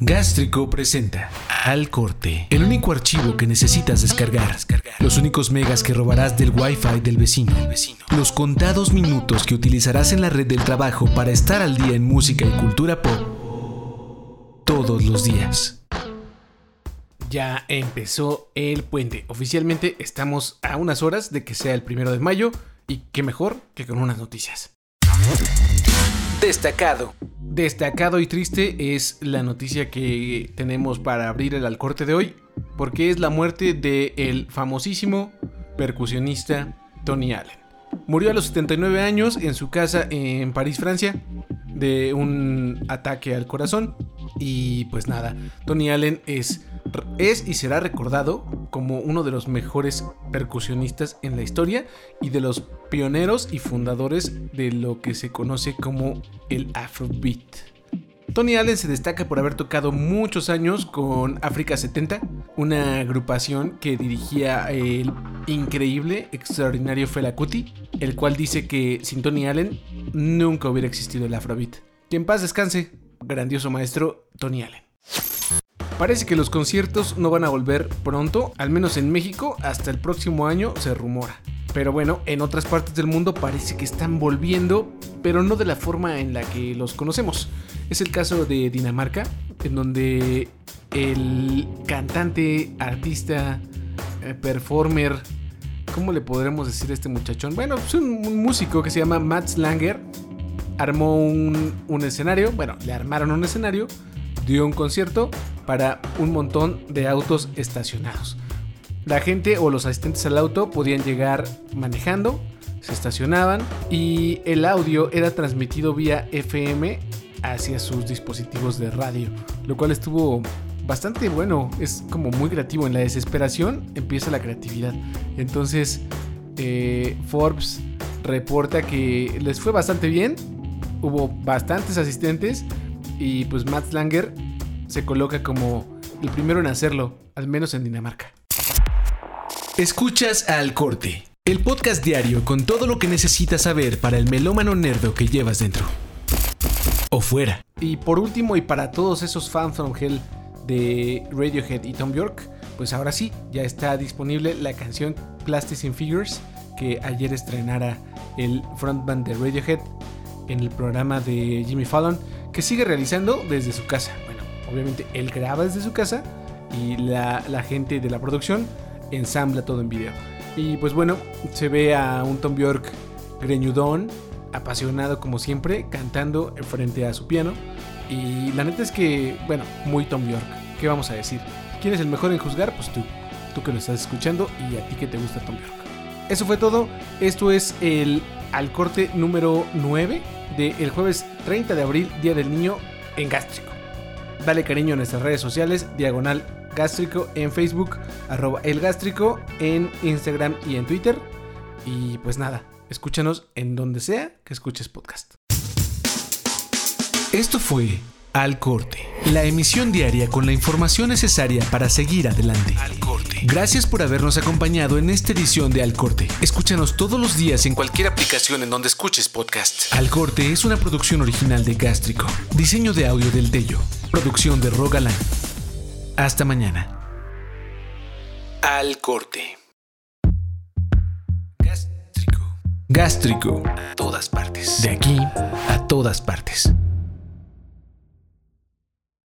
Gástrico presenta Al Corte, el único archivo que necesitas descargar, los únicos megas que robarás del Wi-Fi del vecino, los contados minutos que utilizarás en la red del trabajo para estar al día en música y cultura pop todos los días. Ya empezó el puente. Oficialmente estamos a unas horas de que sea el primero de mayo y qué mejor que con unas noticias. Destacado. Destacado y triste es la noticia que tenemos para abrir el alcorte de hoy, porque es la muerte del el famosísimo percusionista Tony Allen. Murió a los 79 años en su casa en París, Francia, de un ataque al corazón. Y pues nada, Tony Allen es, es y será recordado como uno de los mejores percusionistas en la historia y de los pioneros y fundadores de lo que se conoce como el Afrobeat. Tony Allen se destaca por haber tocado muchos años con África 70, una agrupación que dirigía el increíble, extraordinario Fela Kuti, el cual dice que sin Tony Allen nunca hubiera existido el Afrobeat. Que en paz descanse, grandioso maestro Tony Allen. Parece que los conciertos no van a volver pronto, al menos en México, hasta el próximo año se rumora. Pero bueno, en otras partes del mundo parece que están volviendo, pero no de la forma en la que los conocemos. Es el caso de Dinamarca, en donde el cantante, artista, eh, performer, ¿cómo le podremos decir a este muchachón? Bueno, es un, músico que se llama Mats Langer. Armó un, un escenario, bueno, le armaron un escenario, dio un concierto para un montón de autos estacionados. La gente o los asistentes al auto podían llegar manejando, se estacionaban y el audio era transmitido vía FM hacia sus dispositivos de radio, lo cual estuvo bastante bueno, es como muy creativo. En la desesperación empieza la creatividad. Entonces, eh, Forbes reporta que les fue bastante bien, hubo bastantes asistentes y pues Matt Langer se coloca como el primero en hacerlo, al menos en Dinamarca. Escuchas al corte, el podcast diario con todo lo que necesitas saber para el melómano nerdo que llevas dentro. O fuera. Y por último, y para todos esos fans from hell de Radiohead y Tom York, pues ahora sí, ya está disponible la canción Plastic Figures que ayer estrenara el frontman de Radiohead en el programa de Jimmy Fallon, que sigue realizando desde su casa. Obviamente él graba desde su casa y la, gente de la producción ensambla todo en video. Y pues bueno, se ve a un Tom Bjork greñudón, apasionado como siempre, cantando frente a su piano. Y la neta es que, bueno, muy Tom Bjork. ¿Qué vamos a decir? ¿Quién es el mejor en juzgar? Pues tú, tú que lo estás escuchando y a ti que te gusta Tom Bjork. Eso fue todo. Esto es el al corte número 9 del jueves 30 de abril, Día del Niño en Gástrico. Dale cariño a nuestras redes sociales, diagonal gástrico en Facebook, arroba el gástrico en Instagram y en Twitter. Y pues nada, escúchanos en donde sea que escuches podcast. Esto fue Al Corte, la emisión diaria con la información necesaria para seguir adelante. Al Corte. Gracias por habernos acompañado en esta edición de Al Corte. Escúchanos todos los días en cualquier aplicación en donde escuches podcast. Al Corte es una producción original de Gástrico. Diseño de audio del Tello. Producción de Rogaland. Hasta mañana. Al corte. Gástrico. Gástrico. A todas partes. De aquí a todas partes.